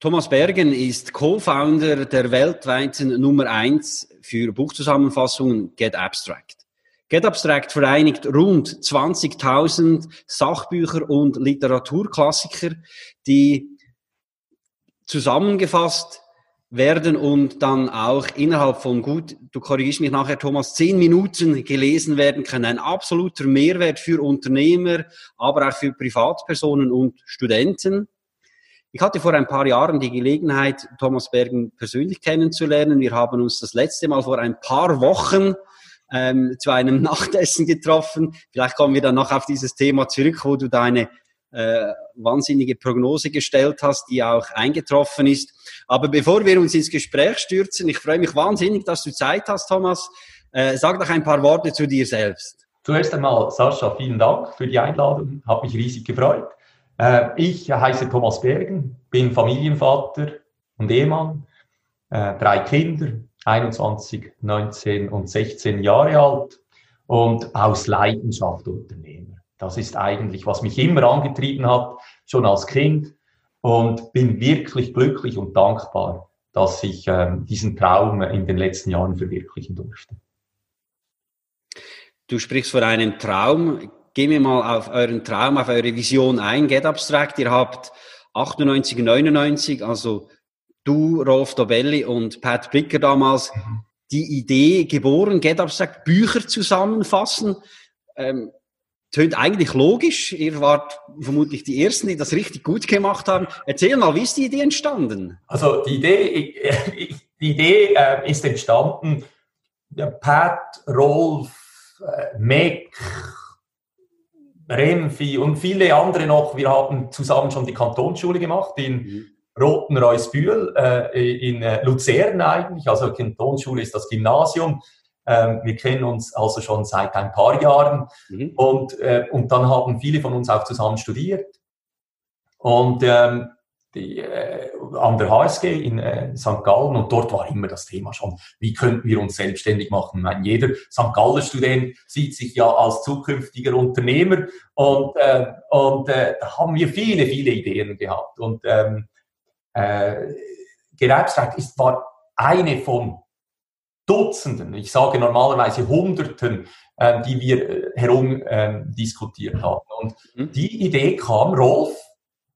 Thomas Bergen ist Co-Founder der weltweiten Nummer 1 für Buchzusammenfassungen Get Abstract. Get Abstract vereinigt rund 20.000 Sachbücher und Literaturklassiker, die zusammengefasst werden und dann auch innerhalb von gut, du korrigierst mich nachher, Thomas, zehn Minuten gelesen werden können. Ein absoluter Mehrwert für Unternehmer, aber auch für Privatpersonen und Studenten. Ich hatte vor ein paar Jahren die Gelegenheit, Thomas Bergen persönlich kennenzulernen. Wir haben uns das letzte Mal vor ein paar Wochen ähm, zu einem Nachtessen getroffen. Vielleicht kommen wir dann noch auf dieses Thema zurück, wo du deine äh, wahnsinnige Prognose gestellt hast, die auch eingetroffen ist. Aber bevor wir uns ins Gespräch stürzen, ich freue mich wahnsinnig, dass du Zeit hast, Thomas. Äh, sag doch ein paar Worte zu dir selbst. Zuerst einmal, Sascha, vielen Dank für die Einladung. Hat mich riesig gefreut. Äh, ich heiße Thomas Bergen, bin Familienvater und Ehemann, äh, drei Kinder, 21, 19 und 16 Jahre alt und aus Leidenschaft Unternehmer. Das ist eigentlich, was mich immer angetrieben hat, schon als Kind und bin wirklich glücklich und dankbar, dass ich ähm, diesen Traum in den letzten Jahren verwirklichen durfte. Du sprichst von einem Traum. Gehen wir mal auf euren Traum, auf eure Vision ein. Get Abstract, ihr habt 98, 99, also du, Rolf Dobelli und Pat Bricker damals, die Idee geboren, Get Abstract, Bücher zusammenfassen. Ähm, tönt eigentlich logisch. Ihr wart vermutlich die Ersten, die das richtig gut gemacht haben. Erzähl mal, wie ist die Idee entstanden? Also die Idee, die Idee äh, ist entstanden, Pat, Rolf, äh, Meg, Renfi und viele andere noch. Wir haben zusammen schon die Kantonsschule gemacht in mhm. Rotenreusbühl, äh, in äh, Luzern eigentlich. Also Kantonsschule ist das Gymnasium. Ähm, wir kennen uns also schon seit ein paar Jahren. Mhm. Und, äh, und dann haben viele von uns auch zusammen studiert. Und ähm, die, äh, an der HSG in äh, St. Gallen und dort war immer das Thema schon, wie könnten wir uns selbstständig machen. Ich meine, jeder St. Galler Student sieht sich ja als zukünftiger Unternehmer und, äh, und äh, da haben wir viele, viele Ideen gehabt. Und ähm, äh, Gewerbsrecht ist, war eine von Dutzenden, ich sage normalerweise Hunderten, äh, die wir äh, herum äh, diskutiert haben. Und mhm. die Idee kam, Rolf,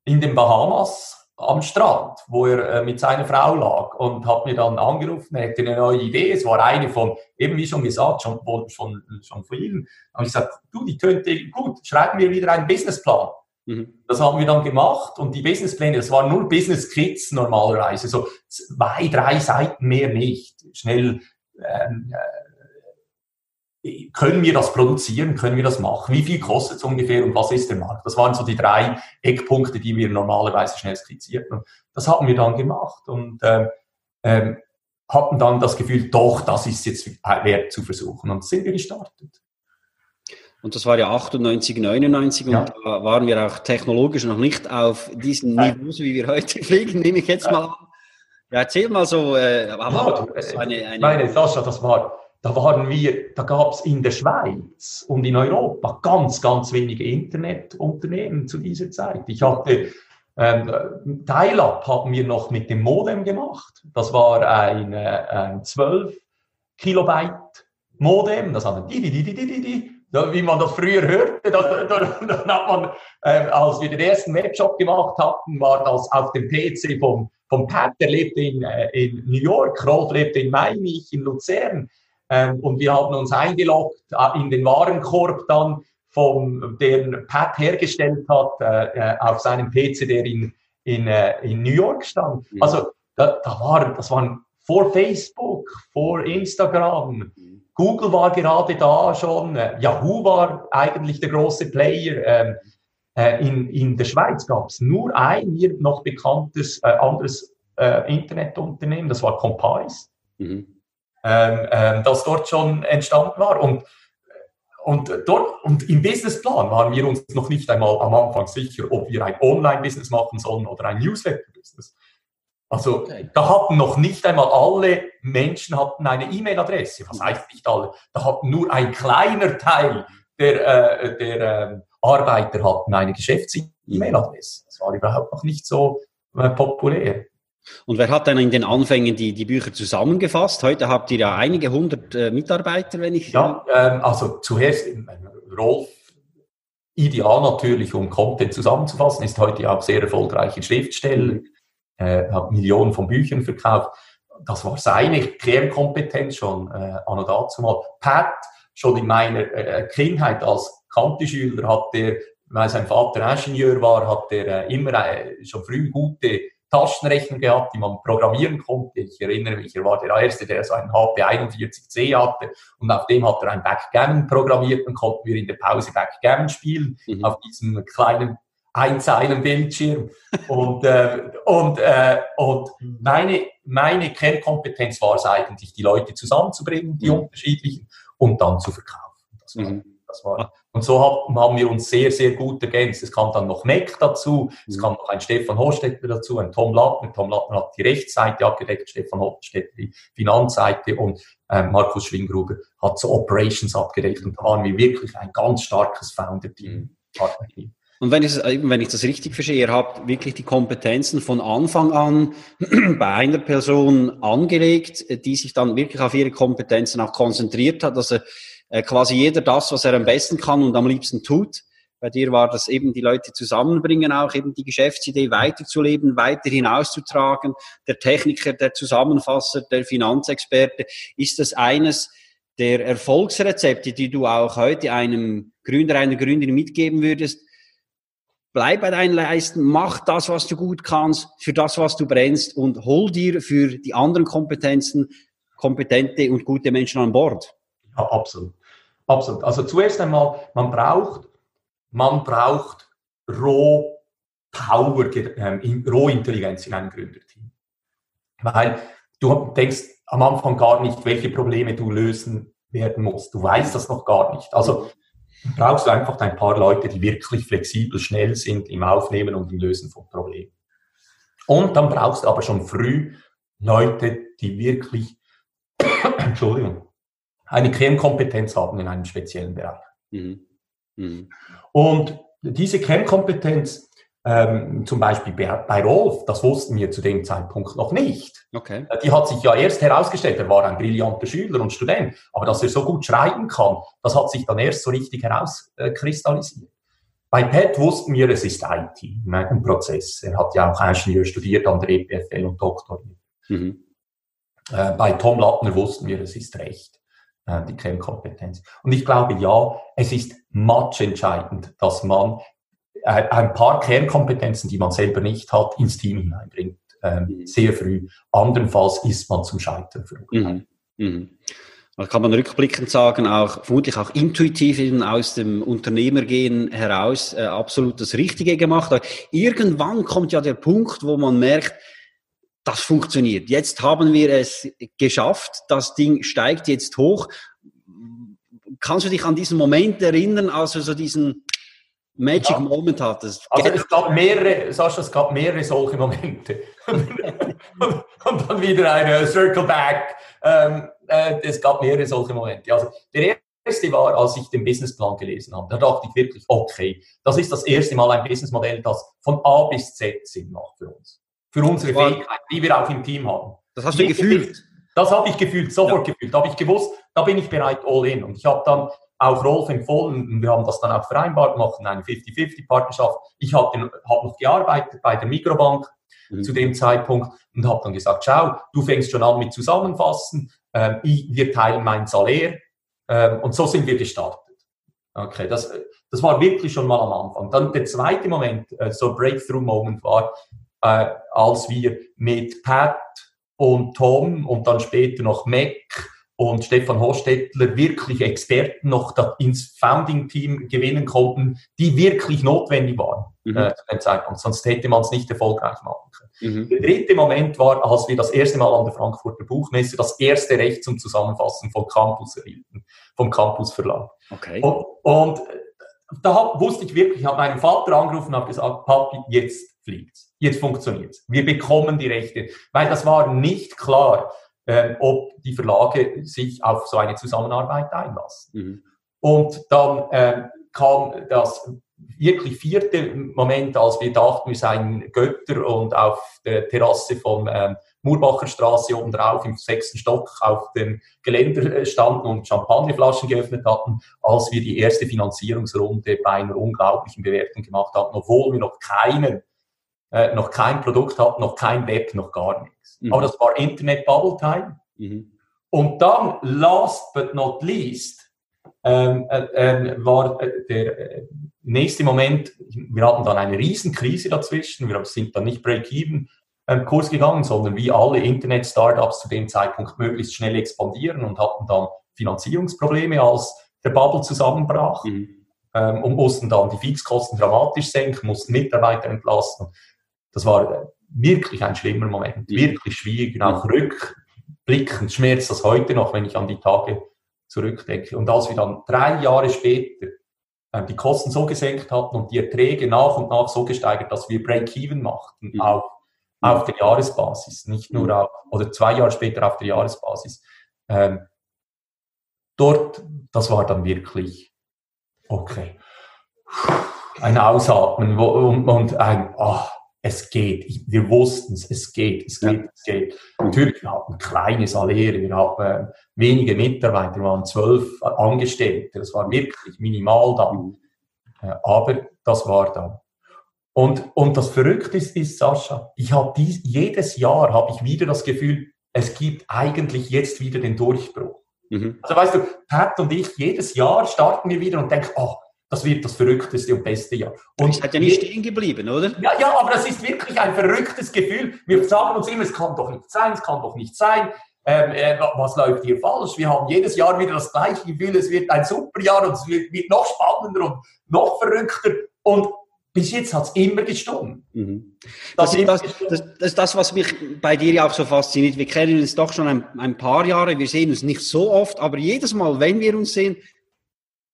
in den Bahamas am Strand, wo er äh, mit seiner Frau lag und hat mir dann angerufen, er hätte eine neue Idee. Es war eine von, eben wie schon gesagt, schon, schon, schon. Da habe ich gesagt, du, die könnte gut, schreiben wir wieder einen Businessplan. Mhm. Das haben wir dann gemacht und die Businesspläne, das waren nur Business Kits normalerweise, so zwei, drei Seiten mehr nicht. Schnell ähm, äh, können wir das produzieren, können wir das machen, wie viel kostet es ungefähr und was ist der Markt? Das waren so die drei Eckpunkte, die wir normalerweise schnell skizzierten. das haben wir dann gemacht und ähm, hatten dann das Gefühl, doch, das ist jetzt wert zu versuchen und sind wir gestartet. Und das war ja 98, 99 und ja. da waren wir auch technologisch noch nicht auf diesem Niveau, so wie wir heute fliegen, nehme ich jetzt mal an. Ja, erzähl mal so, äh, ja, eine, eine, meine, Sascha, das war da waren wir, da gab es in der Schweiz und in Europa ganz, ganz wenige Internetunternehmen zu dieser Zeit. Ich hatte ähm, Dial-up haben wir noch mit dem Modem gemacht. Das war ein, äh, ein 12 Kilobyte Modem. Das hat die, die, die, die, die, die, wie man das früher hörte, dann, hat man, äh, als wir den ersten Webshop gemacht hatten, war das auf dem PC vom, vom Pat, der lebte in, äh, in New York, Rolf lebte in Miami, ich in Luzern. Ähm, und wir haben uns eingeloggt äh, in den Warenkorb dann, vom, den Pat hergestellt hat, äh, äh auf seinem PC, der in, in, äh, in New York stand. Mhm. Also da, da war, das waren vor Facebook, vor Instagram. Mhm. Google war gerade da schon. Äh, Yahoo war eigentlich der große Player. Ähm, äh, in, in der Schweiz gab es nur ein mir noch bekanntes anderes Internetunternehmen, das war Compise, mhm. Ähm, ähm, das dort schon entstanden war. Und, und, dort, und im Businessplan waren wir uns noch nicht einmal am Anfang sicher, ob wir ein Online-Business machen sollen oder ein Newsletter-Business. Also okay. da hatten noch nicht einmal alle Menschen hatten eine E-Mail-Adresse. Was heißt nicht alle? Da hatten nur ein kleiner Teil der, äh, der äh, Arbeiter hatten eine Geschäfts-E-Mail-Adresse. Das war überhaupt noch nicht so äh, populär. Und wer hat dann in den Anfängen die, die Bücher zusammengefasst? Heute habt ihr ja einige hundert äh, Mitarbeiter, wenn ich. Ja, ähm, also zuerst äh, Rolf, ideal natürlich, um Content zusammenzufassen, ist heute auch sehr erfolgreicher Schriftsteller, mhm. äh, hat Millionen von Büchern verkauft. Das war seine Kernkompetenz schon äh, an dazu mal. Pat, schon in meiner äh, Kindheit als Kanteschüler hat der, weil sein Vater Ingenieur war, hat er äh, immer äh, schon früh gute Taschenrechner gehabt, die man programmieren konnte. Ich erinnere mich, er war der Erste, der so einen HP41C hatte und auf dem hat er ein Backgammon programmiert und konnten wir in der Pause Backgammon spielen mhm. auf diesem kleinen einzeilen Bildschirm. und äh, und, äh, und meine, meine Kernkompetenz war es eigentlich, die Leute zusammenzubringen, die mhm. unterschiedlichen, und dann zu verkaufen. Das war, mhm. Das war. Und so haben wir uns sehr, sehr gut ergänzt. Es kam dann noch Mac dazu, es mhm. kam noch ein Stefan Horstetter dazu, ein Tom Lattner. Tom Lattner hat die Rechtsseite abgedeckt, Stefan Horstetter die Finanzseite und äh, Markus Schwingruber hat so Operations abgedeckt. Und da waren wir wirklich ein ganz starkes Founder-Team, Partner-Team. Und wenn ich, wenn ich das richtig verstehe, ihr habt wirklich die Kompetenzen von Anfang an bei einer Person angelegt, die sich dann wirklich auf ihre Kompetenzen auch konzentriert hat. Also äh, quasi jeder das, was er am besten kann und am liebsten tut. Bei dir war das eben die Leute zusammenbringen, auch eben die Geschäftsidee weiterzuleben, weiter hinauszutragen. Der Techniker, der Zusammenfasser, der Finanzexperte. Ist das eines der Erfolgsrezepte, die du auch heute einem Gründer, einer Gründerin mitgeben würdest? Bleib bei deinen Leisten, mach das, was du gut kannst, für das, was du brennst und hol dir für die anderen Kompetenzen kompetente und gute Menschen an Bord. Ja, absolut. Absolut. Also zuerst einmal, man braucht, man braucht Roh Power, ähm, Rohintelligenz in einem Gründerteam. Weil du denkst am Anfang gar nicht, welche Probleme du lösen werden musst. Du weißt das noch gar nicht. Also brauchst du einfach ein paar Leute, die wirklich flexibel, schnell sind im Aufnehmen und im Lösen von Problemen. Und dann brauchst du aber schon früh Leute, die wirklich, Entschuldigung, eine Kernkompetenz haben in einem speziellen Bereich. Mhm. Mhm. Und diese Kernkompetenz, ähm, zum Beispiel bei, Rolf, das wussten wir zu dem Zeitpunkt noch nicht. Okay. Die hat sich ja erst herausgestellt, er war ein brillanter Schüler und Student, aber dass er so gut schreiben kann, das hat sich dann erst so richtig herauskristallisiert. Bei Pat wussten wir, es ist IT, ein Prozess. Er hat ja auch Ingenieur studiert an der EPFL und doktoriert. Mhm. Äh, bei Tom Lattner wussten wir, es ist Recht. Äh, die Kernkompetenz. Und ich glaube, ja, es ist much entscheidend, dass man äh, ein paar Kernkompetenzen, die man selber nicht hat, ins Team hineinbringt, ähm, mhm. sehr früh. Andernfalls ist man zum Scheitern verurteilt. Mhm. Mhm. Da kann man rückblickend sagen, auch vermutlich auch intuitiv eben aus dem Unternehmergehen heraus äh, absolut das Richtige gemacht. Aber irgendwann kommt ja der Punkt, wo man merkt, das funktioniert. Jetzt haben wir es geschafft. Das Ding steigt jetzt hoch. Kannst du dich an diesen Moment erinnern, als du so diesen Magic ja. Moment hattest? Also es gab mehrere, Sascha, es gab mehrere solche Momente. und, dann wieder eine Circle Back. Ähm, äh, es gab mehrere solche Momente. Also der erste war, als ich den Businessplan gelesen habe. Da dachte ich wirklich, okay, das ist das erste Mal ein Businessmodell, das von A bis Z Sinn macht für uns für unsere Fähigkeiten, die wir auch im Team haben. Das hast du gefühlt? Das habe ich gefühlt, sofort ja. gefühlt. Da habe ich gewusst, da bin ich bereit, all in. Und ich habe dann auch Rolf empfohlen, und wir haben das dann auch vereinbart, machen eine 50-50-Partnerschaft. Ich habe hab noch gearbeitet bei der Mikrobank mhm. zu dem Zeitpunkt und habe dann gesagt, schau, du fängst schon an mit Zusammenfassen, ähm, ich, wir teilen mein Salär ähm, und so sind wir gestartet. Okay, das, das war wirklich schon mal am Anfang. Dann der zweite Moment, äh, so Breakthrough-Moment war, äh, als wir mit Pat und Tom und dann später noch Mac und Stefan Hostettler wirklich Experten noch ins Founding-Team gewinnen konnten, die wirklich notwendig waren mhm. äh, zu dem Zeitpunkt. Sonst hätte man es nicht erfolgreich machen können. Mhm. Der dritte Moment war, als wir das erste Mal an der Frankfurter Buchmesse das erste Recht zum Zusammenfassen von Campus erhielten, vom Campus Verlag. Okay. Und, und da wusste ich wirklich, ich habe meinen Vater angerufen und habe gesagt, Papi, jetzt fliegt's, jetzt funktioniert's. Wir bekommen die Rechte, weil das war nicht klar, äh, ob die Verlage sich auf so eine Zusammenarbeit einlassen. Mhm. Und dann äh, kam das wirklich vierte Moment, als wir dachten, wir seien Götter und auf der Terrasse von ähm, Murbacher Straße oben drauf im sechsten Stock auf dem Geländer standen und Champagnerflaschen geöffnet hatten, als wir die erste Finanzierungsrunde bei einer unglaublichen Bewertung gemacht hatten, obwohl wir noch keinen, äh, noch kein Produkt hatten, noch kein Web, noch gar nichts. Mhm. Aber das war Internet Bubble Time. Mhm. Und dann, last but not least, ähm, äh, äh, war äh, der äh, nächste Moment, wir hatten dann eine Riesenkrise dazwischen, wir sind dann nicht break-even ähm, Kurs gegangen, sondern wie alle Internet-Startups zu dem Zeitpunkt möglichst schnell expandieren und hatten dann Finanzierungsprobleme, als der Bubble zusammenbrach mhm. ähm, und mussten dann die Fixkosten dramatisch senken, mussten Mitarbeiter entlasten. Das war wirklich ein schlimmer Moment, wirklich schwierig, auch rückblickend schmerzt das heute noch, wenn ich an die Tage zurückdenke. Und als wir dann drei Jahre später äh, die Kosten so gesenkt hatten und die Erträge nach und nach so gesteigert, dass wir Break-Even machten mhm. auf auf der Jahresbasis, nicht nur auf, oder zwei Jahre später auf der Jahresbasis. Ähm, dort, das war dann wirklich, okay, ein Ausatmen und, und ein, oh, es geht, wir wussten es, es geht, es geht, es geht. Natürlich, wir hatten kleine Saläre, wir hatten äh, wenige Mitarbeiter, wir waren zwölf Angestellte, das war wirklich minimal dann. Mhm. Äh, aber das war dann. Und, und das Verrückte ist, ist Sascha, ich habe jedes Jahr habe ich wieder das Gefühl, es gibt eigentlich jetzt wieder den Durchbruch. Mhm. Also weißt du, Pat und ich, jedes Jahr starten wir wieder und denken, oh, das wird das verrückteste und beste Jahr. Und es hat ja nicht stehen geblieben, oder? Ja, ja, aber das ist wirklich ein verrücktes Gefühl. Wir sagen uns immer, es kann doch nicht sein, es kann doch nicht sein. Ähm, äh, was läuft hier falsch? Wir haben jedes Jahr wieder das gleiche Gefühl, es wird ein super Jahr und es wird, wird noch spannender und noch verrückter. Und bis jetzt hat es immer gestimmt. Mhm. Das, das, das, das, ist das, was mich bei dir ja auch so fasziniert. Wir kennen uns doch schon ein, ein, paar Jahre, wir sehen uns nicht so oft, aber jedes Mal, wenn wir uns sehen,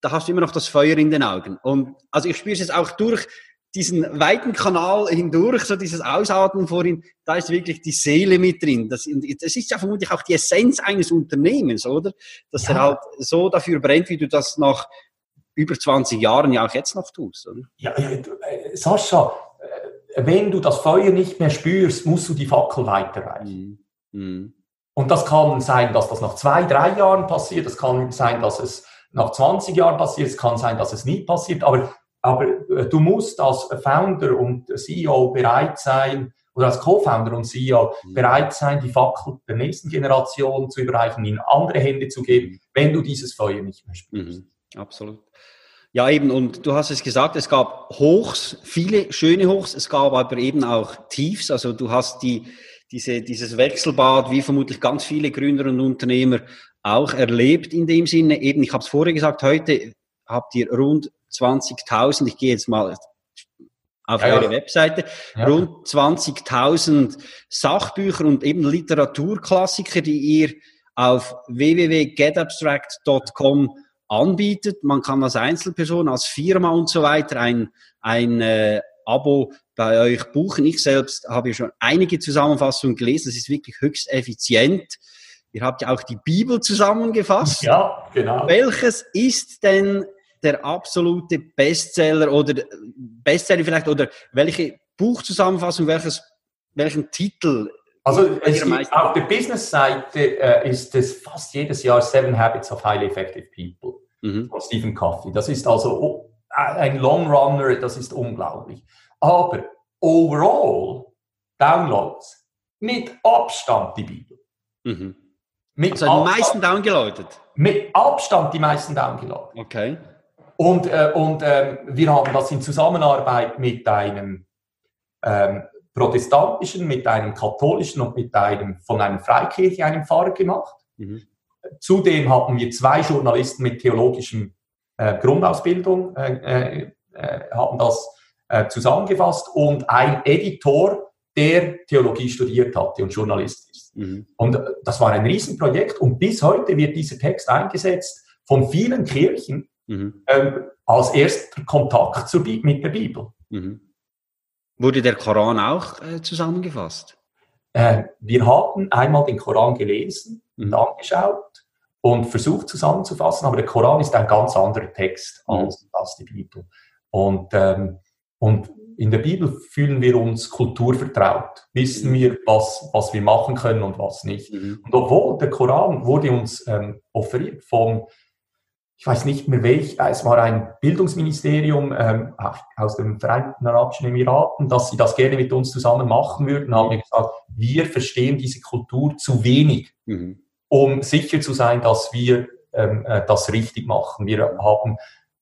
da hast du immer noch das Feuer in den Augen. Und also ich spüre es jetzt auch durch diesen weiten Kanal hindurch, so dieses Ausatmen vorhin, da ist wirklich die Seele mit drin. Das, das ist ja vermutlich auch die Essenz eines Unternehmens, oder? Dass ja. er halt so dafür brennt, wie du das nach über 20 Jahren ja auch jetzt noch tust. Oder? Ja, äh, Sascha, äh, wenn du das Feuer nicht mehr spürst, musst du die Fackel weiterreichen. Mhm. mhm. Und das kann sein, dass das nach zwei, drei Jahren passiert, es kann sein, dass es nach 20 Jahren passiert, es kann sein, dass es nie passiert, aber, aber äh, du musst als Founder und CEO bereit sein, oder als Co-Founder und CEO mhm. bereit sein, die Fackel der nächsten Generation zu überreichen, in andere Hände zu geben, mhm. wenn du dieses Feuer nicht mehr spürst. Mhm. Absolut. Ja, eben, und du hast es gesagt, es gab Hochs, viele schöne Hochs, es gab aber eben auch Tiefs. Also du hast die, diese, dieses Wechselbad, wie vermutlich ganz viele Gründer und Unternehmer auch erlebt in dem Sinne. Eben, ich habe es vorher gesagt, heute habt ihr rund 20.000, ich gehe jetzt mal auf ja, eure Webseite, ja. rund 20.000 Sachbücher und eben Literaturklassiker, die ihr auf www.getabstract.com anbietet. Man kann als Einzelperson, als Firma und so weiter ein, ein äh, Abo bei euch buchen. Ich selbst habe ja schon einige Zusammenfassungen gelesen. Das ist wirklich höchst effizient. Ihr habt ja auch die Bibel zusammengefasst. Ja, genau. Welches ist denn der absolute Bestseller oder Bestseller vielleicht oder welche Buchzusammenfassung, welches, welchen Titel also es gibt, auf der Business-Seite äh, ist es fast jedes Jahr Seven Habits of Highly Effective People mhm. von Stephen Covey. Das ist also oh, ein Long Runner, das ist unglaublich. Aber overall Downloads mit Abstand die Bibel. Mhm. Mit also Abstand, die meisten downgeloadet? Mit Abstand die meisten downgeloadet. Okay. Und, äh, und äh, wir haben das in Zusammenarbeit mit einem ähm, protestantischen, mit einem katholischen und mit einem von einer Freikirche, einem Pfarrer gemacht. Mhm. zudem hatten wir zwei Journalisten mit theologischem äh, Grundausbildung, äh, äh, haben das äh, zusammengefasst und ein Editor, der Theologie studiert hatte und Journalist ist. Mhm. Und äh, das war ein Riesenprojekt und bis heute wird dieser Text eingesetzt von vielen Kirchen mhm. ähm, als erster Kontakt zur, mit der Bibel. Mhm. Wurde der Koran auch äh, zusammengefasst? Äh, wir haben einmal den Koran gelesen und mhm. angeschaut und versucht zusammenzufassen, aber der Koran ist ein ganz anderer Text mhm. als, als die Bibel. Und, ähm, und in der Bibel fühlen wir uns kulturvertraut, wissen mhm. wir, was, was wir machen können und was nicht. Mhm. Und obwohl der Koran wurde uns ähm, offeriert vom ich weiß nicht mehr welch, es war ein Bildungsministerium ähm, aus den Vereinten Arabischen Emiraten, dass sie das gerne mit uns zusammen machen würden, haben wir gesagt, wir verstehen diese Kultur zu wenig, mhm. um sicher zu sein, dass wir ähm, äh, das richtig machen. Wir haben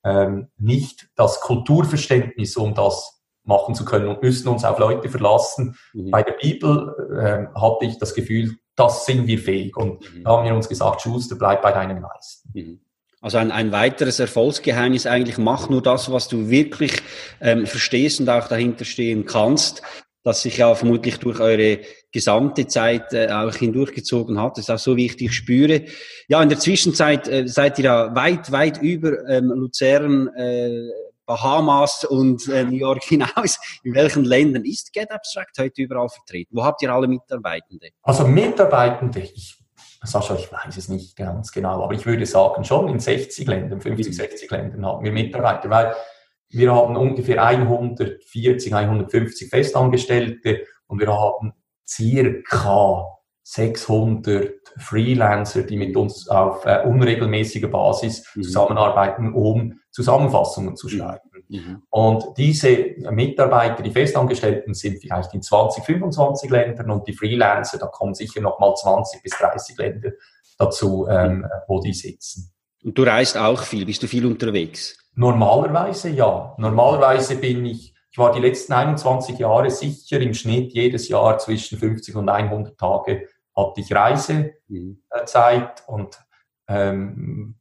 ähm, nicht das Kulturverständnis, um das machen zu können und müssen uns auf Leute verlassen. Mhm. Bei der Bibel äh, hatte ich das Gefühl, das sind wir fähig. Und mhm. da haben wir uns gesagt, Schuster, bleib bei deinem Geist. Mhm. Also ein, ein weiteres Erfolgsgeheimnis eigentlich, mach nur das, was du wirklich ähm, verstehst und auch dahinter stehen kannst, das sich ja vermutlich durch eure gesamte Zeit äh, auch hindurchgezogen hat. Das ist auch so, wie ich dich spüre. Ja, in der Zwischenzeit äh, seid ihr ja weit, weit über ähm, Luzern, äh, Bahamas und äh, New York hinaus. In welchen Ländern ist Get Abstract heute überall vertreten? Wo habt ihr alle Mitarbeitende? Also Mitarbeitende, ich Sascha, ich weiß es nicht ganz genau, aber ich würde sagen, schon in 60 Ländern, 50, 60 mhm. Ländern haben wir Mitarbeiter, weil wir haben ungefähr 140, 150 Festangestellte und wir haben circa 600 Freelancer, die mit uns auf äh, unregelmäßiger Basis mhm. zusammenarbeiten, um Zusammenfassungen zu schreiben. Mhm. Und diese Mitarbeiter, die Festangestellten, sind vielleicht in 20, 25 Ländern und die Freelancer, da kommen sicher nochmal 20 bis 30 Länder dazu, ähm, mhm. wo die sitzen. Und du reist auch viel, bist du viel unterwegs? Normalerweise ja. Normalerweise bin ich, ich war die letzten 21 Jahre sicher im Schnitt jedes Jahr zwischen 50 und 100 Tage hatte ich Reisezeit mhm. und ähm,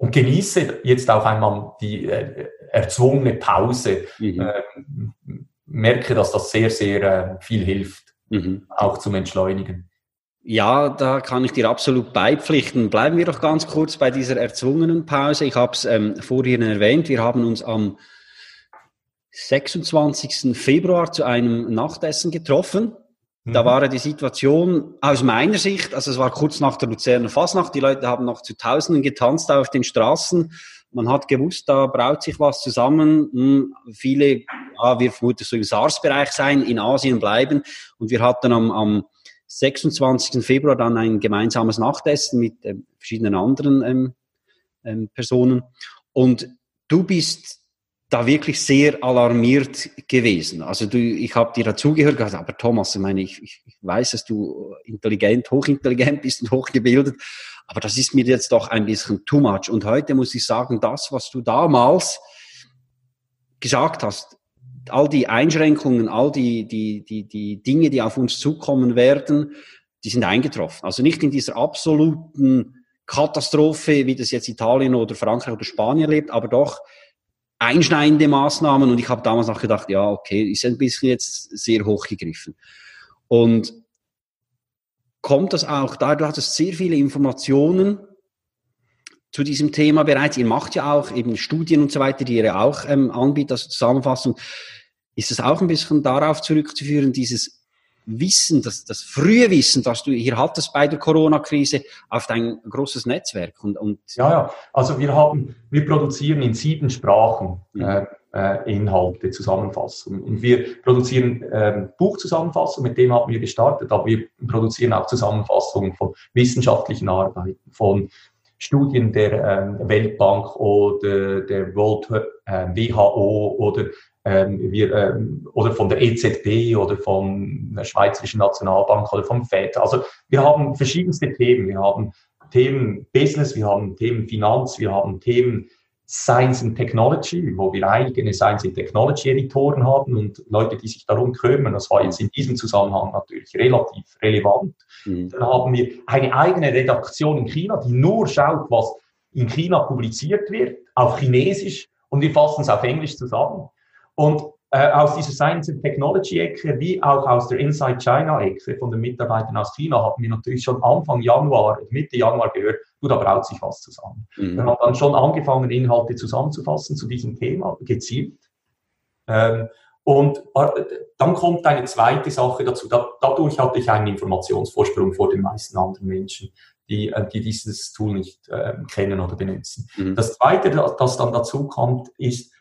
und genieße jetzt auch einmal die äh, erzwungene Pause. Mhm. Äh, merke, dass das sehr, sehr äh, viel hilft, mhm. auch zum Entschleunigen. Ja, da kann ich dir absolut beipflichten. Bleiben wir doch ganz kurz bei dieser erzwungenen Pause. Ich habe es ähm, vorhin erwähnt. Wir haben uns am 26. Februar zu einem Nachtessen getroffen. Da mhm. war die Situation aus meiner Sicht, also es war kurz nach der Luzerner Fasnacht, die Leute haben noch zu Tausenden getanzt auf den Straßen. Man hat gewusst, da braut sich was zusammen. Hm, viele, ja, wir vermuten so im SARS-Bereich sein, in Asien bleiben. Und wir hatten am, am 26. Februar dann ein gemeinsames Nachtessen mit ähm, verschiedenen anderen ähm, ähm, Personen. Und du bist da wirklich sehr alarmiert gewesen. Also du, ich habe dir dazugehört, gesagt, aber Thomas, ich meine, ich, ich weiß, dass du intelligent, hochintelligent bist und hochgebildet, aber das ist mir jetzt doch ein bisschen too much. Und heute muss ich sagen, das, was du damals gesagt hast, all die Einschränkungen, all die, die, die, die Dinge, die auf uns zukommen werden, die sind eingetroffen. Also nicht in dieser absoluten Katastrophe, wie das jetzt Italien oder Frankreich oder Spanien lebt, aber doch einschneidende Maßnahmen und ich habe damals noch gedacht, ja, okay, ist ein bisschen jetzt sehr hochgegriffen. Und kommt das auch da, du hattest sehr viele Informationen zu diesem Thema bereits. Ihr macht ja auch eben Studien und so weiter, die ihr auch ähm, anbietet, also Zusammenfassung. Ist das auch ein bisschen darauf zurückzuführen, dieses Wissen, das, das frühe Wissen, das du hier hattest bei der Corona-Krise, auf dein großes Netzwerk. Und, und ja, ja, also wir haben, wir produzieren in sieben Sprachen mhm. äh, äh, Inhalte, Zusammenfassungen. Und wir produzieren äh, Buchzusammenfassungen, mit dem haben wir gestartet, aber wir produzieren auch Zusammenfassungen von wissenschaftlichen Arbeiten, von Studien der äh, Weltbank oder der World äh, WHO oder ähm, wir, ähm, oder von der EZB oder von der Schweizerischen Nationalbank oder vom FED. Also wir haben verschiedenste Themen. Wir haben Themen Business, wir haben Themen Finanz, wir haben Themen Science and Technology, wo wir eigene Science and Technology Editoren haben und Leute, die sich darum kümmern. Das war jetzt in diesem Zusammenhang natürlich relativ relevant. Mhm. Dann haben wir eine eigene Redaktion in China, die nur schaut, was in China publiziert wird, auf Chinesisch und wir fassen es auf Englisch zusammen. Und äh, aus dieser Science and Technology Ecke wie auch aus der Inside China Ecke von den Mitarbeitern aus China haben wir natürlich schon Anfang Januar, Mitte Januar gehört, du, da braut sich was zusammen. Mhm. Wir haben dann schon angefangen, Inhalte zusammenzufassen zu diesem Thema, gezielt. Ähm, und äh, dann kommt eine zweite Sache dazu. Da, dadurch hatte ich einen Informationsvorsprung vor den meisten anderen Menschen, die, äh, die dieses Tool nicht äh, kennen oder benutzen. Mhm. Das zweite, das dann dazu kommt, ist,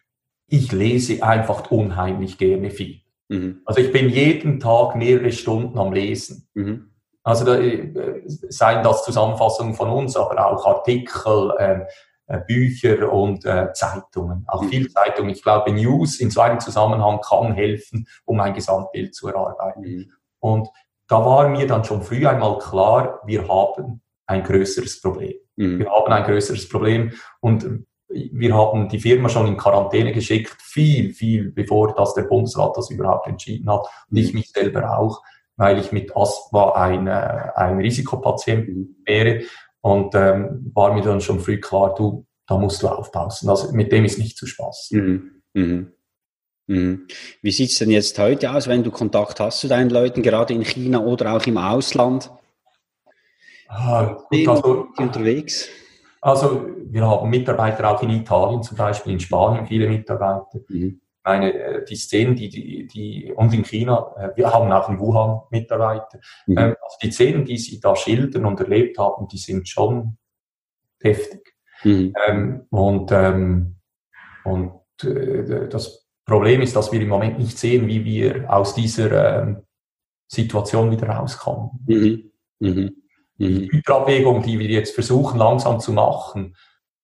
ich lese einfach unheimlich gerne viel. Mhm. Also ich bin jeden Tag mehrere Stunden am Lesen. Mhm. Also da, äh, seien das Zusammenfassungen von uns, aber auch Artikel, ähm, äh, Bücher und äh, Zeitungen. Auch mhm. viel Zeitungen. Ich glaube, News in so einem Zusammenhang kann helfen, um ein Gesamtbild zu erarbeiten. Mhm. Und da war mir dann schon früh einmal klar, wir haben ein größeres Problem. Mhm. Wir haben ein größeres Problem und wir haben die Firma schon in Quarantäne geschickt, viel, viel bevor das der Bundesrat das überhaupt entschieden hat. Und ich mich selber auch, weil ich mit Asthma ein, äh, ein Risikopatient wäre. Und ähm, war mir dann schon früh klar, du, da musst du aufpassen. Also mit dem ist nicht zu Spaß. Mhm. Mhm. Mhm. Wie sieht's denn jetzt heute aus, wenn du Kontakt hast zu deinen Leuten, gerade in China oder auch im Ausland? Ah, gut, also, unterwegs? Also wir haben Mitarbeiter auch in Italien zum Beispiel, in Spanien viele Mitarbeiter. Mhm. Meine, äh, die Szenen, die, die, die, und in China, äh, wir haben auch in Wuhan Mitarbeiter. Mhm. Ähm, also die Szenen, die sie da schildern und erlebt haben, die sind schon heftig. Mhm. Ähm, und ähm, und äh, das Problem ist, dass wir im Moment nicht sehen, wie wir aus dieser ähm, Situation wieder rauskommen. Mhm. Mhm. Die Güterabwägung, die wir jetzt versuchen langsam zu machen,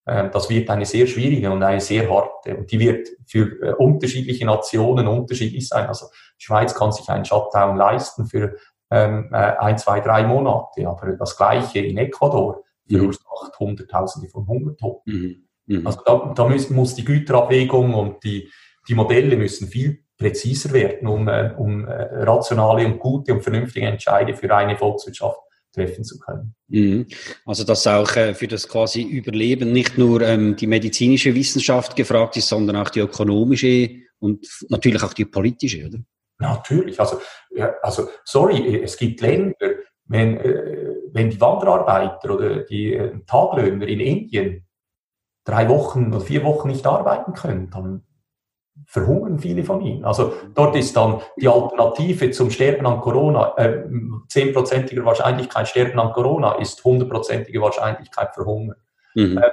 äh, das wird eine sehr schwierige und eine sehr harte. Und die wird für äh, unterschiedliche Nationen unterschiedlich sein. Also die Schweiz kann sich einen Shutdown leisten für ähm, äh, ein, zwei, drei Monate, aber das Gleiche in Ecuador verursacht mhm. Hunderttausende von Hungertoten. Mhm. Mhm. Also da, da muss, muss die Güterabwägung und die, die Modelle müssen viel präziser werden, um, um rationale und gute und vernünftige Entscheide für eine Volkswirtschaft treffen zu können. Mhm. Also dass auch äh, für das quasi Überleben nicht nur ähm, die medizinische Wissenschaft gefragt ist, sondern auch die ökonomische und natürlich auch die politische, oder? Natürlich. Also, also sorry, es gibt Länder, wenn, äh, wenn die Wanderarbeiter oder die äh, Taglöhner in Indien drei Wochen oder vier Wochen nicht arbeiten können, dann verhungern viele von ihnen. Also dort ist dann die Alternative zum Sterben an Corona, äh, zehnprozentiger äh, Wahrscheinlichkeit Sterben an Corona ist hundertprozentige Wahrscheinlichkeit verhungern. Mhm. Äh,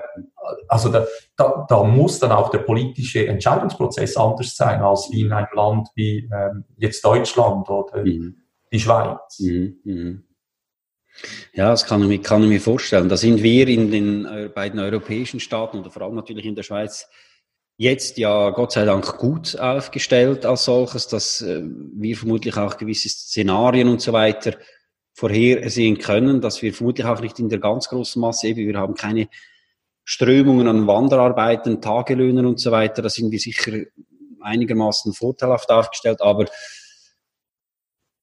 also da, da, da, muss dann auch der politische Entscheidungsprozess anders sein als wie in einem Land wie ähm, jetzt Deutschland oder mhm. die Schweiz. Mhm. mhm. Ja, das kann ich, kann ich mir vorstellen. Da sind wir in den äh, beiden europäischen Staaten oder vor allem natürlich in der Schweiz jetzt ja Gott sei Dank gut aufgestellt als solches, dass äh, wir vermutlich auch gewisse Szenarien und so weiter vorhersehen können, dass wir vermutlich auch nicht in der ganz großen Masse, eben wir haben keine Strömungen an Wanderarbeiten, Tagelöhnen und so weiter, da sind wir sicher einigermaßen vorteilhaft aufgestellt, aber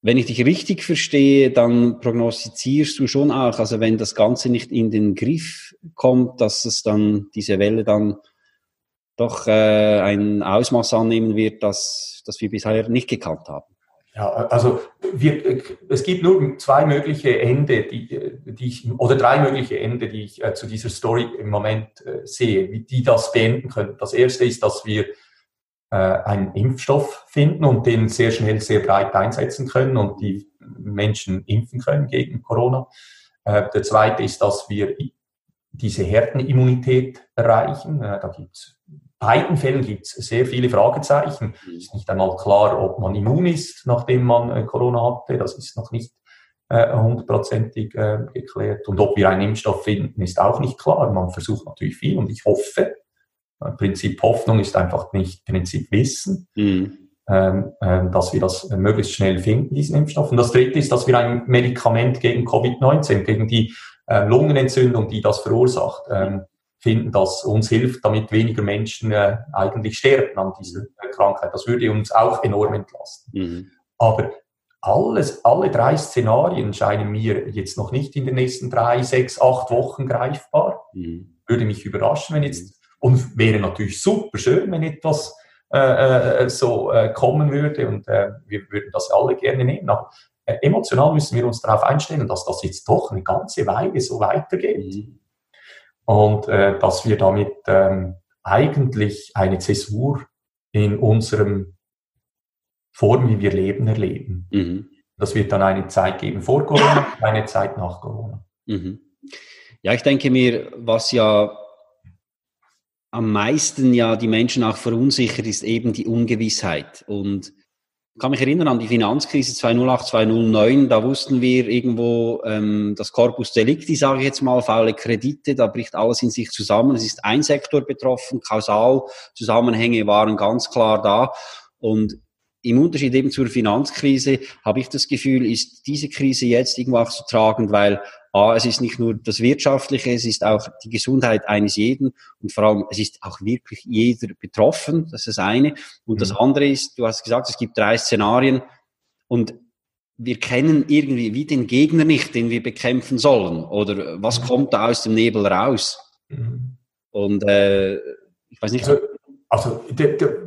wenn ich dich richtig verstehe, dann prognostizierst du schon auch, also wenn das Ganze nicht in den Griff kommt, dass es dann diese Welle dann doch äh, ein Ausmaß annehmen wird, das, das wir bisher nicht gekannt haben. Ja, also wir, es gibt nur zwei mögliche Ende, die, die ich, oder drei mögliche Ende, die ich äh, zu dieser Story im Moment äh, sehe, wie die das beenden können. Das erste ist, dass wir äh, einen Impfstoff finden und den sehr schnell, sehr breit einsetzen können und die Menschen impfen können gegen Corona. Äh, der zweite ist, dass wir diese Herdenimmunität erreichen. Äh, da gibt es beiden Fällen gibt es sehr viele Fragezeichen. Es ist nicht einmal klar, ob man immun ist, nachdem man äh, Corona hatte. Das ist noch nicht äh, hundertprozentig äh, geklärt. Und ob wir einen Impfstoff finden, ist auch nicht klar. Man versucht natürlich viel und ich hoffe, äh, Prinzip Hoffnung ist einfach nicht Prinzip Wissen, mhm. ähm, äh, dass wir das möglichst schnell finden, diesen Impfstoff. Und das Dritte ist, dass wir ein Medikament gegen Covid-19, gegen die äh, Lungenentzündung, die das verursacht, ähm, finden, das uns hilft, damit weniger Menschen äh, eigentlich sterben an dieser Krankheit. Das würde uns auch enorm entlasten. Mhm. Aber alles, alle drei Szenarien scheinen mir jetzt noch nicht in den nächsten drei, sechs, acht Wochen greifbar. Mhm. Würde mich überraschen, wenn jetzt, mhm. und wäre natürlich super schön, wenn etwas äh, äh, so äh, kommen würde und äh, wir würden das alle gerne nehmen. Aber äh, emotional müssen wir uns darauf einstellen, dass das jetzt doch eine ganze Weile so weitergeht. Mhm. Und äh, dass wir damit ähm, eigentlich eine Zäsur in unserem Form, wie wir leben, erleben. Mhm. Das wird dann eine Zeit geben vor Corona, eine Zeit nach Corona. Mhm. Ja, ich denke mir, was ja am meisten ja die Menschen auch verunsichert, ist eben die Ungewissheit. Und ich kann mich erinnern an die Finanzkrise 2008, 2009, da wussten wir irgendwo ähm, das Corpus Delicti, sage ich jetzt mal, faule Kredite, da bricht alles in sich zusammen. Es ist ein Sektor betroffen, Kausalzusammenhänge waren ganz klar da. Und im Unterschied eben zur Finanzkrise habe ich das Gefühl, ist diese Krise jetzt irgendwo auch so tragend, weil A, es ist nicht nur das Wirtschaftliche, es ist auch die Gesundheit eines jeden und vor allem, es ist auch wirklich jeder betroffen, das ist das eine. Und mhm. das andere ist, du hast gesagt, es gibt drei Szenarien und wir kennen irgendwie wie den Gegner nicht, den wir bekämpfen sollen oder was mhm. kommt da aus dem Nebel raus. Mhm. Und äh, ich weiß nicht, also, also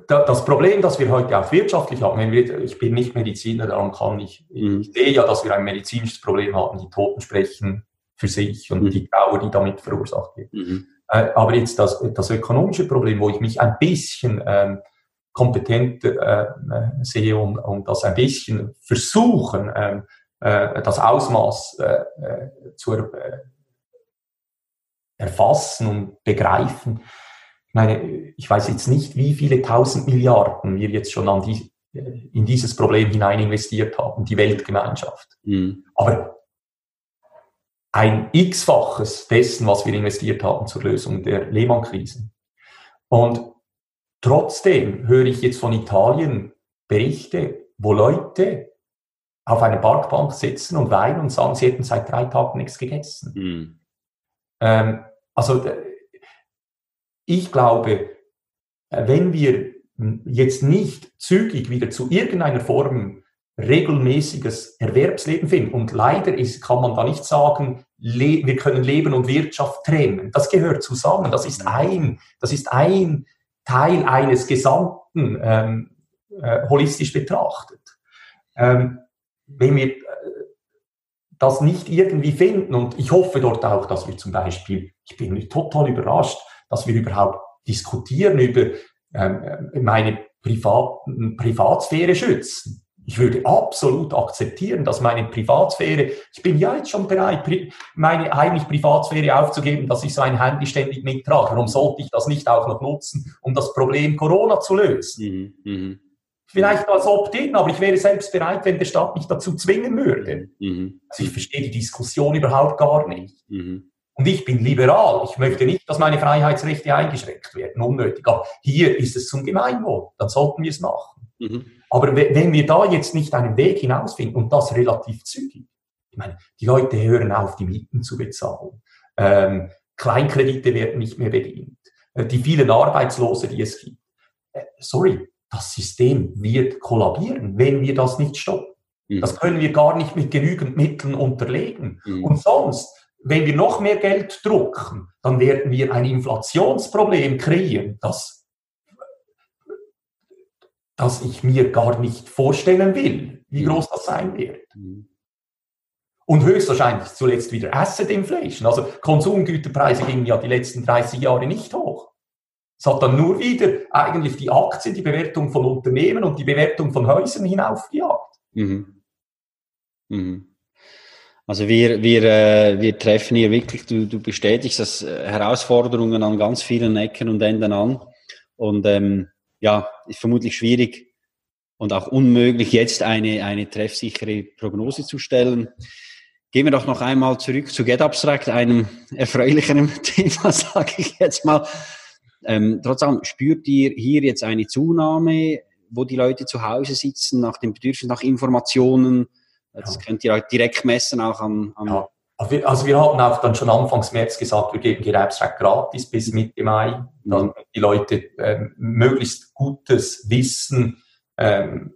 das Problem, das wir heute auch wirtschaftlich haben, wenn wir, ich bin nicht Mediziner, darum kann ich, mhm. ich sehe ja, dass wir ein medizinisches Problem haben, die Toten sprechen für sich und mhm. die Trauer, die damit verursacht wird. Mhm. Äh, aber jetzt das, das ökonomische Problem, wo ich mich ein bisschen ähm, kompetent äh, sehe und, und das ein bisschen versuchen, ähm, äh, das Ausmaß äh, äh zu erfassen und begreifen, meine, ich weiß jetzt nicht, wie viele tausend Milliarden wir jetzt schon an die, äh, in dieses Problem hinein investiert haben, die Weltgemeinschaft. Mhm. Aber ein x-faches dessen, was wir investiert haben zur Lösung der Lehman-Krise. Und trotzdem höre ich jetzt von Italien Berichte, wo Leute auf einer Parkbank sitzen und weinen und sagen, sie hätten seit drei Tagen nichts gegessen. Mhm. Ähm, also ich glaube, äh, wenn wir jetzt nicht zügig wieder zu irgendeiner Form regelmäßiges Erwerbsleben finden, und leider ist, kann man da nicht sagen, wir können Leben und Wirtschaft trennen. Das gehört zusammen. Das ist ein, das ist ein Teil eines Gesamten, ähm, äh, holistisch betrachtet. Ähm, wenn wir äh, das nicht irgendwie finden, und ich hoffe dort auch, dass wir zum Beispiel, ich bin total überrascht, dass wir überhaupt diskutieren über ähm, meine privaten Privatsphäre schützen. Ich würde absolut akzeptieren, dass meine Privatsphäre, ich bin ja jetzt schon bereit, meine eigentlich Privatsphäre aufzugeben, dass ich so ein Handy ständig mittrage. Warum sollte ich das nicht auch noch nutzen, um das Problem Corona zu lösen? Mhm. Mhm. Vielleicht als Opt-in, aber ich wäre selbst bereit, wenn der Staat mich dazu zwingen würde. Mhm. Also ich verstehe die Diskussion überhaupt gar nicht. Mhm. Und ich bin liberal. Ich möchte nicht, dass meine Freiheitsrechte eingeschränkt werden, unnötig. Aber hier ist es zum Gemeinwohl. Dann sollten wir es machen. Mhm. Aber wenn wir da jetzt nicht einen Weg hinausfinden und das relativ zügig, ich meine, die Leute hören auf, die Mieten zu bezahlen. Ähm, Kleinkredite werden nicht mehr bedient. Äh, die vielen Arbeitslose, die es gibt. Äh, sorry, das System wird kollabieren, wenn wir das nicht stoppen. Mhm. Das können wir gar nicht mit genügend Mitteln unterlegen. Mhm. Und sonst wenn wir noch mehr Geld drucken, dann werden wir ein Inflationsproblem kreieren, das, das ich mir gar nicht vorstellen will, wie mhm. groß das sein wird. Mhm. Und höchstwahrscheinlich zuletzt wieder Asset Inflation. Also Konsumgüterpreise gingen ja die letzten 30 Jahre nicht hoch. Es hat dann nur wieder eigentlich die Aktien, die Bewertung von Unternehmen und die Bewertung von Häusern hinaufgejagt. Mhm. Mhm. Also wir, wir, äh, wir treffen hier wirklich, du, du bestätigst das äh, Herausforderungen an ganz vielen Ecken und Enden an. Und ähm, ja, ist vermutlich schwierig und auch unmöglich, jetzt eine, eine treffsichere Prognose zu stellen. Gehen wir doch noch einmal zurück zu GetAbstract, einem erfreulicheren Thema, sage ich jetzt mal. Ähm, trotzdem, spürt ihr hier jetzt eine Zunahme, wo die Leute zu Hause sitzen, nach dem Bedürfnis nach Informationen, das ja. könnt ihr direkt messen, auch an, an ja. Also wir, also haben auch dann schon Anfangs März gesagt, wir geben Gewerbsrecht gratis bis Mitte Mai, damit mhm. die Leute äh, möglichst gutes Wissen ähm,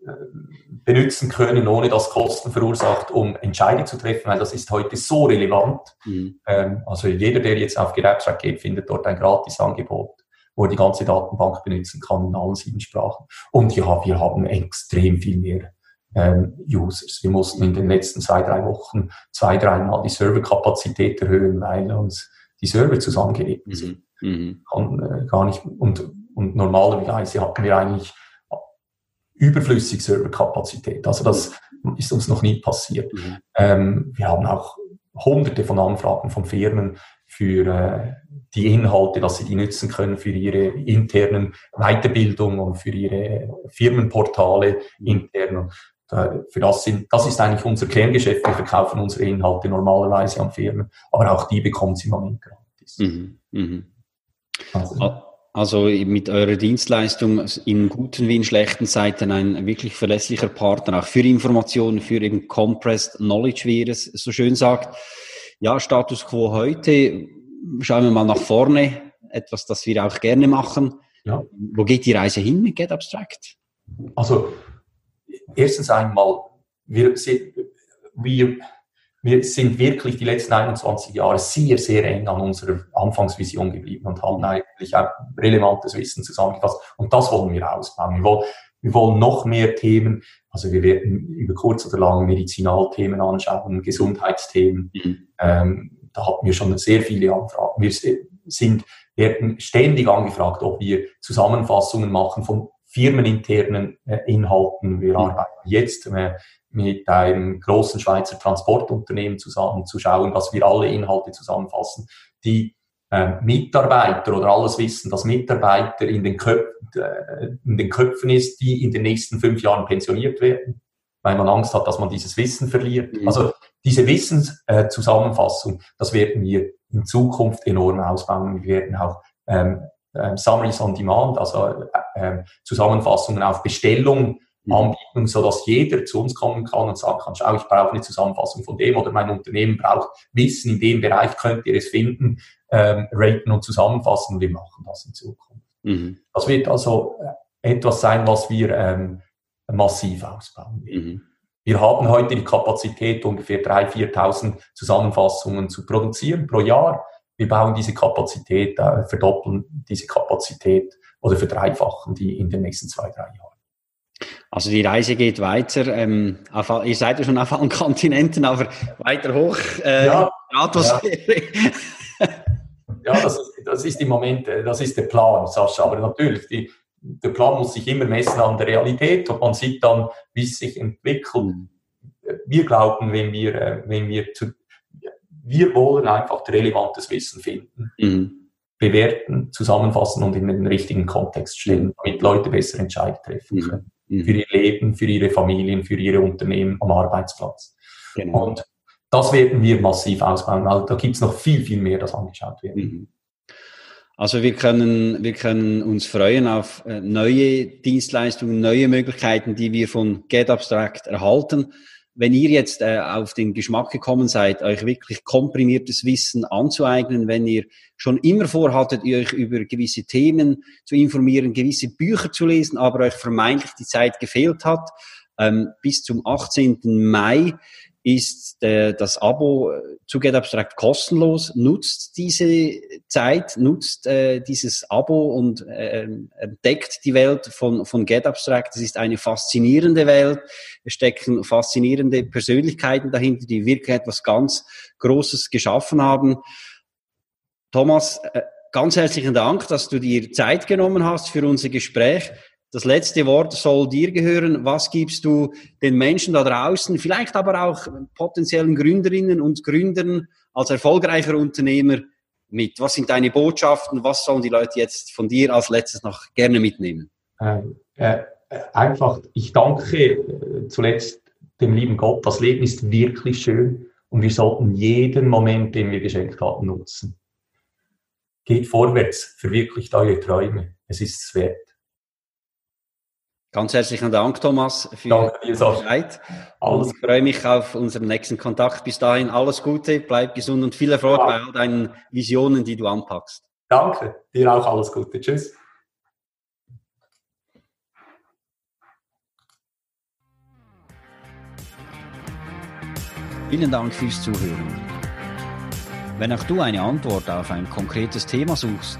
benutzen können, ohne dass Kosten verursacht, um Entscheidungen zu treffen, weil das ist heute so relevant. Mhm. Ähm, also jeder, der jetzt auf Gewerbsrecht geht, findet dort ein Gratisangebot, wo er die ganze Datenbank benutzen kann in allen sieben Sprachen. Und ja, wir haben extrem viel mehr ähm, Users. Wir mussten in den letzten zwei, drei Wochen zwei, dreimal die Serverkapazität erhöhen, weil uns die Server zusammengelegt sind. Mhm. Mhm. Kann, äh, gar nicht, und, und normalerweise hatten wir eigentlich überflüssig Serverkapazität. Also das ist uns noch nie passiert. Mhm. Ähm, wir haben auch hunderte von Anfragen von Firmen für äh, die Inhalte, dass sie die nutzen können für ihre internen Weiterbildung und für ihre Firmenportale mhm. intern. Äh, für das, sind, das ist eigentlich unser Kerngeschäft. Wir verkaufen unsere Inhalte normalerweise an Firmen, aber auch die bekommen sie im Moment gratis. Mhm. Mhm. Also, also mit eurer Dienstleistung in guten wie in schlechten Zeiten ein wirklich verlässlicher Partner, auch für Informationen, für eben Compressed Knowledge, wie ihr es so schön sagt. Ja, Status quo heute, schauen wir mal nach vorne, etwas, das wir auch gerne machen. Ja. Wo geht die Reise hin mit Get Abstract? Also erstens einmal, wir, wir, wir sind wirklich die letzten 21 Jahre sehr, sehr eng an unserer Anfangsvision geblieben und haben eigentlich auch relevantes Wissen zusammengefasst. Und das wollen wir ausbauen. Wir wollen, wir wollen noch mehr Themen, also wir werden über kurz oder lang Medizinalthemen anschauen, Gesundheitsthemen. Mhm. Ähm, da hatten wir schon sehr viele Anfragen. Wir sind, werden ständig angefragt, ob wir Zusammenfassungen machen von firmeninternen äh, Inhalten. Wir arbeiten jetzt äh, mit einem großen Schweizer Transportunternehmen zusammen, zu schauen, dass wir alle Inhalte zusammenfassen, die äh, Mitarbeiter oder alles Wissen, das Mitarbeiter in den, Köp äh, in den Köpfen ist, die in den nächsten fünf Jahren pensioniert werden, weil man Angst hat, dass man dieses Wissen verliert. Mhm. Also diese Wissenszusammenfassung, das werden wir in Zukunft enorm ausbauen. Wir werden auch ähm, äh, Summaries on Demand, also äh, ähm, Zusammenfassungen auf Bestellung mhm. anbieten, so dass jeder zu uns kommen kann und sagen kann, schau, ich brauche eine Zusammenfassung von dem oder mein Unternehmen braucht Wissen in dem Bereich, könnt ihr es finden, ähm, raten und zusammenfassen. Wir machen das in Zukunft. Mhm. Das wird also äh, etwas sein, was wir ähm, massiv ausbauen. Mhm. Wir haben heute die Kapazität, ungefähr 3.000, 4.000 Zusammenfassungen zu produzieren pro Jahr. Wir bauen diese Kapazität, äh, verdoppeln diese Kapazität oder verdreifachen die in den nächsten zwei, drei Jahren. Also die Reise geht weiter. Ähm, auf, ihr seid ja schon auf allen Kontinenten, aber weiter hoch. Äh, ja, Atmosphäre. Ja, ja das, ist, das ist im Moment, äh, das ist der Plan, Sascha. Aber natürlich, die, der Plan muss sich immer messen an der Realität und man sieht dann, wie es sich entwickelt. Wir glauben, wenn wir, äh, wenn wir zu, wir wollen einfach relevantes Wissen finden. Mhm bewerten, zusammenfassen und in den richtigen Kontext stellen, damit Leute besser Entscheidungen treffen mhm. können. Mhm. Für ihr Leben, für ihre Familien, für ihre Unternehmen am Arbeitsplatz. Genau. Und das werden wir massiv ausbauen, weil da gibt es noch viel, viel mehr, das angeschaut wird. Mhm. Also wir können, wir können uns freuen auf äh, neue Dienstleistungen, neue Möglichkeiten, die wir von GetAbstract erhalten wenn ihr jetzt äh, auf den Geschmack gekommen seid, euch wirklich komprimiertes Wissen anzueignen, wenn ihr schon immer vorhattet, euch über gewisse Themen zu informieren, gewisse Bücher zu lesen, aber euch vermeintlich die Zeit gefehlt hat, ähm, bis zum 18. Mai ist äh, das Abo äh, zu GetAbstract kostenlos. Nutzt diese Zeit, nutzt äh, dieses Abo und äh, entdeckt die Welt von, von GetAbstract. Es ist eine faszinierende Welt. Es stecken faszinierende Persönlichkeiten dahinter, die wirklich etwas ganz Großes geschaffen haben. Thomas, äh, ganz herzlichen Dank, dass du dir Zeit genommen hast für unser Gespräch. Das letzte Wort soll dir gehören. Was gibst du den Menschen da draußen, vielleicht aber auch potenziellen Gründerinnen und Gründern als erfolgreicher Unternehmer mit? Was sind deine Botschaften? Was sollen die Leute jetzt von dir als letztes noch gerne mitnehmen? Ähm, äh, einfach, ich danke äh, zuletzt dem lieben Gott. Das Leben ist wirklich schön und wir sollten jeden Moment, den wir geschenkt haben, nutzen. Geht vorwärts, verwirklicht eure Träume. Es ist es wert. Ganz herzlichen Dank, Thomas, für Danke die Zeit. Alles ich freue mich auf unseren nächsten Kontakt. Bis dahin alles Gute, bleib gesund und viel Erfolg ja. bei all deinen Visionen, die du anpackst. Danke, dir auch alles Gute. Tschüss. Vielen Dank fürs Zuhören. Wenn auch du eine Antwort auf ein konkretes Thema suchst